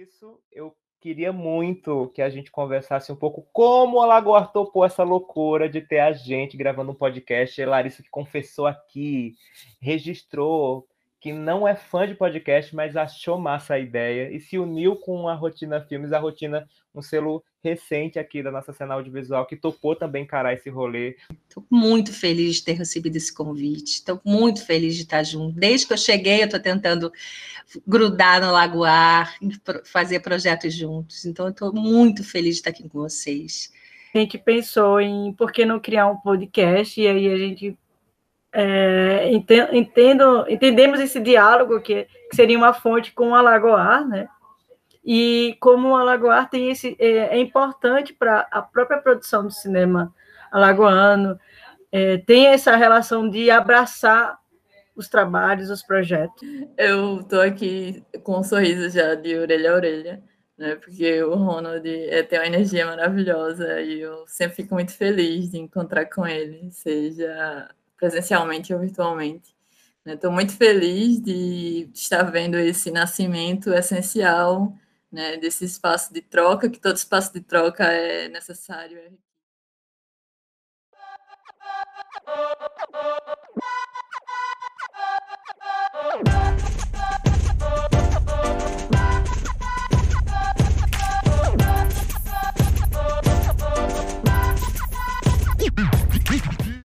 isso, eu queria muito que a gente conversasse um pouco como a Lagoa topou essa loucura de ter a gente gravando um podcast. A Larissa que confessou aqui, registrou que não é fã de podcast, mas achou massa a ideia e se uniu com a Rotina Filmes, a Rotina, um selo recente aqui da nossa cena audiovisual, que topou também encarar esse rolê. Estou muito feliz de ter recebido esse convite, estou muito feliz de estar junto. Desde que eu cheguei, eu estou tentando grudar no Lagoar, fazer projetos juntos, então eu estou muito feliz de estar aqui com vocês. A gente pensou em por que não criar um podcast, e aí a gente é, entendo, entendemos esse diálogo que, que, seria uma fonte com o Alagoar, né? E como o Alagoar tem esse é, é importante para a própria produção do cinema alagoano, é, tem essa relação de abraçar os trabalhos, os projetos. Eu estou aqui com um sorriso já de orelha a orelha, né? Porque o Ronald é, tem uma energia maravilhosa e eu sempre fico muito feliz de encontrar com ele, seja presencialmente ou virtualmente. Estou muito feliz de estar vendo esse nascimento essencial né, desse espaço de troca, que todo espaço de troca é necessário.